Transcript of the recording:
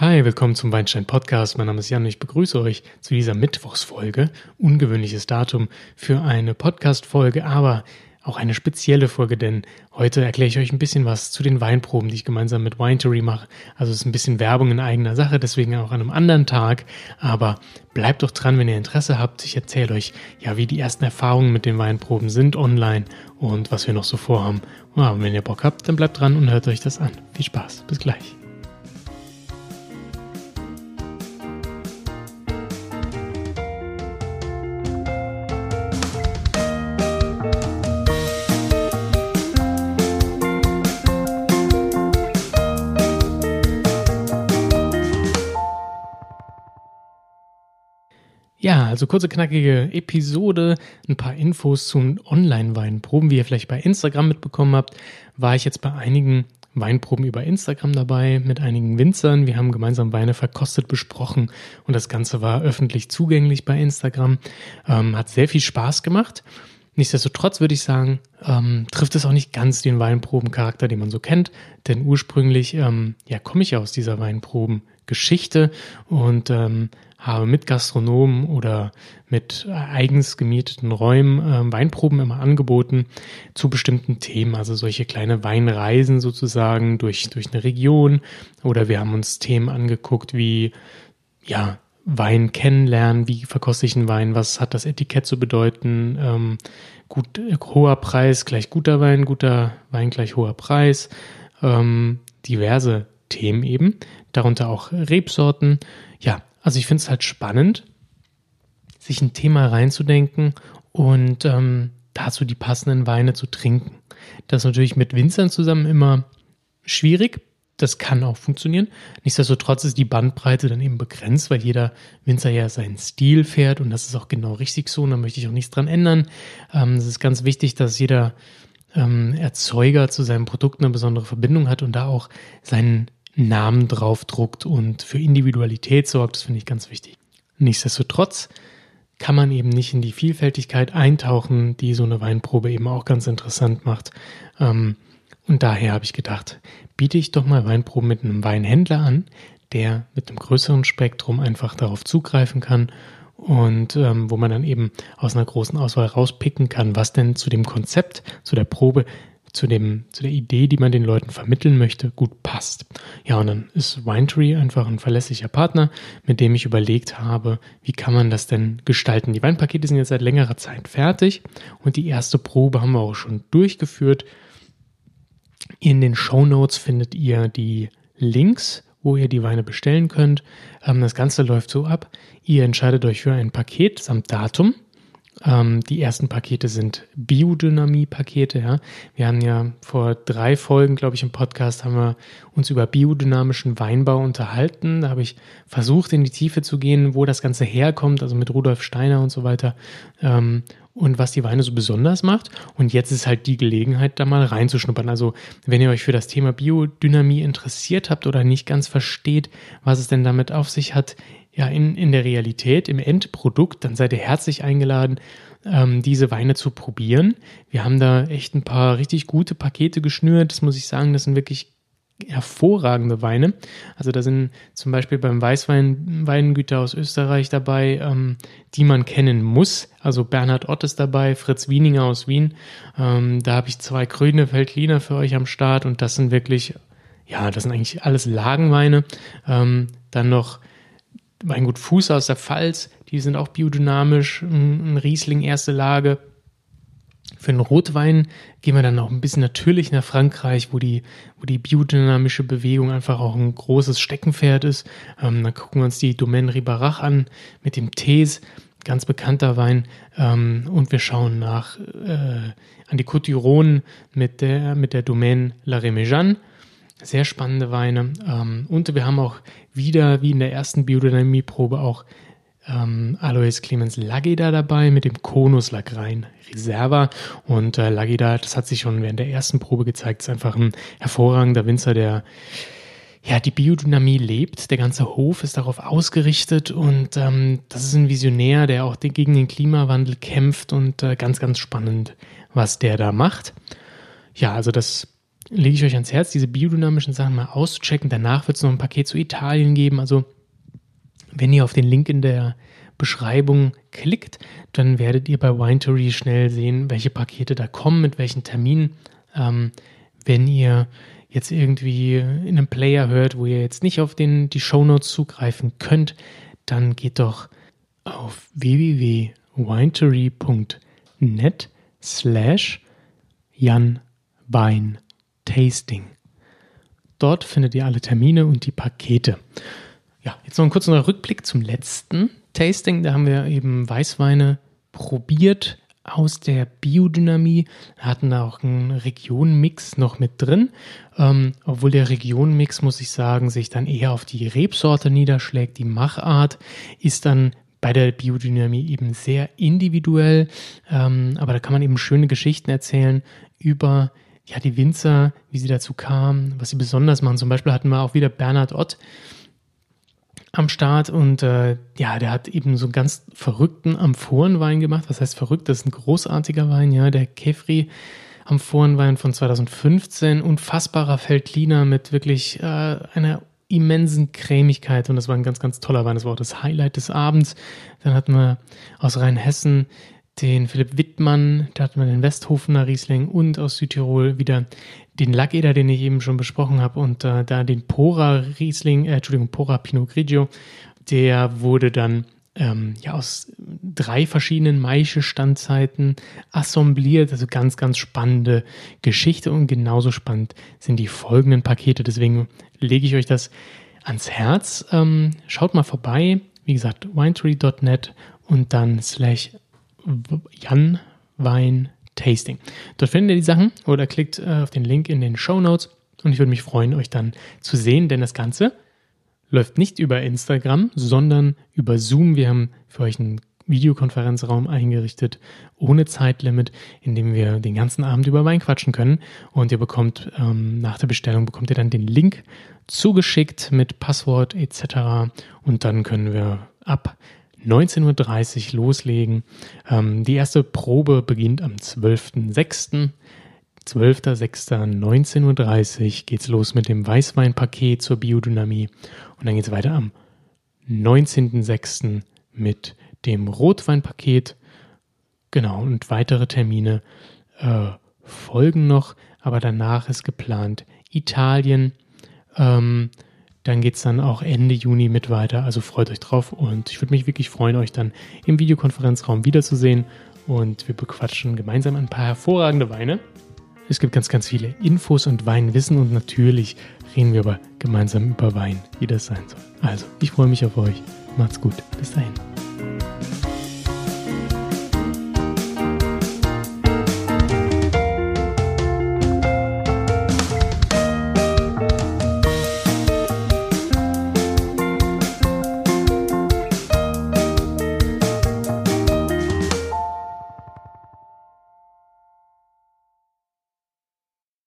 Hi, willkommen zum Weinstein Podcast. Mein Name ist Jan und ich begrüße euch zu dieser Mittwochsfolge. Ungewöhnliches Datum für eine Podcast-Folge, aber auch eine spezielle Folge, denn heute erkläre ich euch ein bisschen was zu den Weinproben, die ich gemeinsam mit Winetery mache. Also es ist ein bisschen Werbung in eigener Sache, deswegen auch an einem anderen Tag. Aber bleibt doch dran, wenn ihr Interesse habt. Ich erzähle euch ja, wie die ersten Erfahrungen mit den Weinproben sind online und was wir noch so vorhaben. Und wenn ihr Bock habt, dann bleibt dran und hört euch das an. Viel Spaß. Bis gleich. Ja, also kurze, knackige Episode, ein paar Infos zu Online-Weinproben. Wie ihr vielleicht bei Instagram mitbekommen habt, war ich jetzt bei einigen Weinproben über Instagram dabei mit einigen Winzern. Wir haben gemeinsam Weine verkostet besprochen und das Ganze war öffentlich zugänglich bei Instagram. Ähm, hat sehr viel Spaß gemacht. Nichtsdestotrotz würde ich sagen, ähm, trifft es auch nicht ganz den Weinprobencharakter, den man so kennt, denn ursprünglich ähm, ja, komme ich ja aus dieser Weinprobengeschichte und ähm, habe mit Gastronomen oder mit eigens gemieteten Räumen äh, Weinproben immer angeboten zu bestimmten Themen, also solche kleine Weinreisen sozusagen durch, durch eine Region. Oder wir haben uns Themen angeguckt wie, ja, Wein kennenlernen, wie verkoste ich einen Wein, was hat das Etikett zu bedeuten, ähm, gut, hoher Preis gleich guter Wein, guter Wein gleich hoher Preis, ähm, diverse Themen eben, darunter auch Rebsorten. Ja, also ich finde es halt spannend, sich ein Thema reinzudenken und ähm, dazu die passenden Weine zu trinken. Das ist natürlich mit Winzern zusammen immer schwierig. Das kann auch funktionieren. Nichtsdestotrotz ist die Bandbreite dann eben begrenzt, weil jeder Winzer ja seinen Stil fährt und das ist auch genau richtig so und da möchte ich auch nichts dran ändern. Ähm, es ist ganz wichtig, dass jeder ähm, Erzeuger zu seinem Produkt eine besondere Verbindung hat und da auch seinen Namen draufdruckt und für Individualität sorgt. Das finde ich ganz wichtig. Nichtsdestotrotz kann man eben nicht in die Vielfältigkeit eintauchen, die so eine Weinprobe eben auch ganz interessant macht. Ähm, und daher habe ich gedacht, biete ich doch mal Weinproben mit einem Weinhändler an, der mit einem größeren Spektrum einfach darauf zugreifen kann und ähm, wo man dann eben aus einer großen Auswahl rauspicken kann, was denn zu dem Konzept, zu der Probe zu, dem, zu der Idee, die man den Leuten vermitteln möchte, gut passt. Ja, und dann ist Winetree einfach ein verlässlicher Partner, mit dem ich überlegt habe, wie kann man das denn gestalten. Die Weinpakete sind jetzt seit längerer Zeit fertig und die erste Probe haben wir auch schon durchgeführt. In den Show Notes findet ihr die Links, wo ihr die Weine bestellen könnt. Ähm, das Ganze läuft so ab. Ihr entscheidet euch für ein Paket samt Datum. Ähm, die ersten Pakete sind Biodynamie-Pakete. Ja. Wir haben ja vor drei Folgen, glaube ich, im Podcast haben wir uns über biodynamischen Weinbau unterhalten. Da habe ich versucht, in die Tiefe zu gehen, wo das Ganze herkommt, also mit Rudolf Steiner und so weiter. Ähm, und was die Weine so besonders macht. Und jetzt ist halt die Gelegenheit, da mal reinzuschnuppern. Also, wenn ihr euch für das Thema Biodynamie interessiert habt oder nicht ganz versteht, was es denn damit auf sich hat, ja, in, in der Realität, im Endprodukt, dann seid ihr herzlich eingeladen, ähm, diese Weine zu probieren. Wir haben da echt ein paar richtig gute Pakete geschnürt. Das muss ich sagen, das sind wirklich hervorragende Weine. Also da sind zum Beispiel beim Weißwein Weingüter aus Österreich dabei, ähm, die man kennen muss. Also Bernhard Ott ist dabei, Fritz Wieninger aus Wien. Ähm, da habe ich zwei grüne Veltliner für euch am Start und das sind wirklich, ja, das sind eigentlich alles Lagenweine. Ähm, dann noch Weingut Fuß aus der Pfalz, die sind auch biodynamisch, ein Riesling erste Lage. Für den Rotwein gehen wir dann noch ein bisschen natürlich nach Frankreich, wo die, wo die biodynamische Bewegung einfach auch ein großes Steckenpferd ist. Ähm, dann gucken wir uns die Domaine Ribarach an mit dem These, ganz bekannter Wein. Ähm, und wir schauen nach äh, an die Côte d'Iron mit der, mit der Domaine La Reméjeanne. Sehr spannende Weine. Ähm, und wir haben auch wieder, wie in der ersten Biodynamie-Probe, auch ähm, Alois Clemens Lageda dabei mit dem Konus Lagrein Reserva. Und äh, Lageda, das hat sich schon während der ersten Probe gezeigt, ist einfach ein hervorragender Winzer, der ja, die Biodynamie lebt. Der ganze Hof ist darauf ausgerichtet und ähm, das ist ein Visionär, der auch gegen den Klimawandel kämpft und äh, ganz, ganz spannend, was der da macht. Ja, also das lege ich euch ans Herz, diese biodynamischen Sachen mal auszuchecken. Danach wird es noch ein Paket zu Italien geben. Also wenn ihr auf den Link in der Beschreibung klickt, dann werdet ihr bei Winetery schnell sehen, welche Pakete da kommen, mit welchen Terminen. Ähm, wenn ihr jetzt irgendwie in einem Player hört, wo ihr jetzt nicht auf den, die Shownotes zugreifen könnt, dann geht doch auf www.winetery.net slash Jan Wein Tasting. Dort findet ihr alle Termine und die Pakete. Ja, jetzt noch ein kurzer Rückblick zum letzten Tasting. Da haben wir eben Weißweine probiert aus der Biodynamie. Hatten da auch einen Regionenmix noch mit drin. Ähm, obwohl der Regionenmix, muss ich sagen, sich dann eher auf die Rebsorte niederschlägt. Die Machart ist dann bei der Biodynamie eben sehr individuell. Ähm, aber da kann man eben schöne Geschichten erzählen über ja, die Winzer, wie sie dazu kamen, was sie besonders machen. Zum Beispiel hatten wir auch wieder Bernhard Ott am Start und äh, ja, der hat eben so einen ganz verrückten Amphorenwein gemacht. Was heißt verrückt? Das ist ein großartiger Wein, ja, der Kefri Amphorenwein von 2015, unfassbarer Feldliner mit wirklich äh, einer immensen Cremigkeit und das war ein ganz, ganz toller Wein. Das war auch das Highlight des Abends. Dann hatten wir aus Rheinhessen den Philipp Wittmann, da hatten wir den Westhofener Riesling und aus Südtirol wieder den Lackeder, den ich eben schon besprochen habe und äh, da den Pora Riesling, äh, Entschuldigung, Pora Pinot Grigio, der wurde dann ähm, ja aus drei verschiedenen Maische-Standzeiten assembliert, also ganz, ganz spannende Geschichte und genauso spannend sind die folgenden Pakete, deswegen lege ich euch das ans Herz. Ähm, schaut mal vorbei, wie gesagt, winetree.net und dann slash Jan Wein Tasting. Dort findet ihr die Sachen oder klickt äh, auf den Link in den Show Notes und ich würde mich freuen, euch dann zu sehen, denn das Ganze läuft nicht über Instagram, sondern über Zoom. Wir haben für euch einen Videokonferenzraum eingerichtet, ohne Zeitlimit, in dem wir den ganzen Abend über Wein quatschen können. Und ihr bekommt ähm, nach der Bestellung bekommt ihr dann den Link zugeschickt mit Passwort etc. Und dann können wir ab 19.30 Uhr loslegen. Ähm, die erste Probe beginnt am 12.06. 12.06.19.30 Uhr geht's los mit dem Weißweinpaket zur Biodynamie und dann geht es weiter am 19.06. mit dem Rotweinpaket. Genau, und weitere Termine äh, folgen noch, aber danach ist geplant Italien. Ähm, dann geht es dann auch Ende Juni mit weiter. Also freut euch drauf und ich würde mich wirklich freuen, euch dann im Videokonferenzraum wiederzusehen und wir bequatschen gemeinsam ein paar hervorragende Weine. Es gibt ganz, ganz viele Infos und Weinwissen und natürlich reden wir aber gemeinsam über Wein, wie das sein soll. Also, ich freue mich auf euch. Macht's gut. Bis dahin.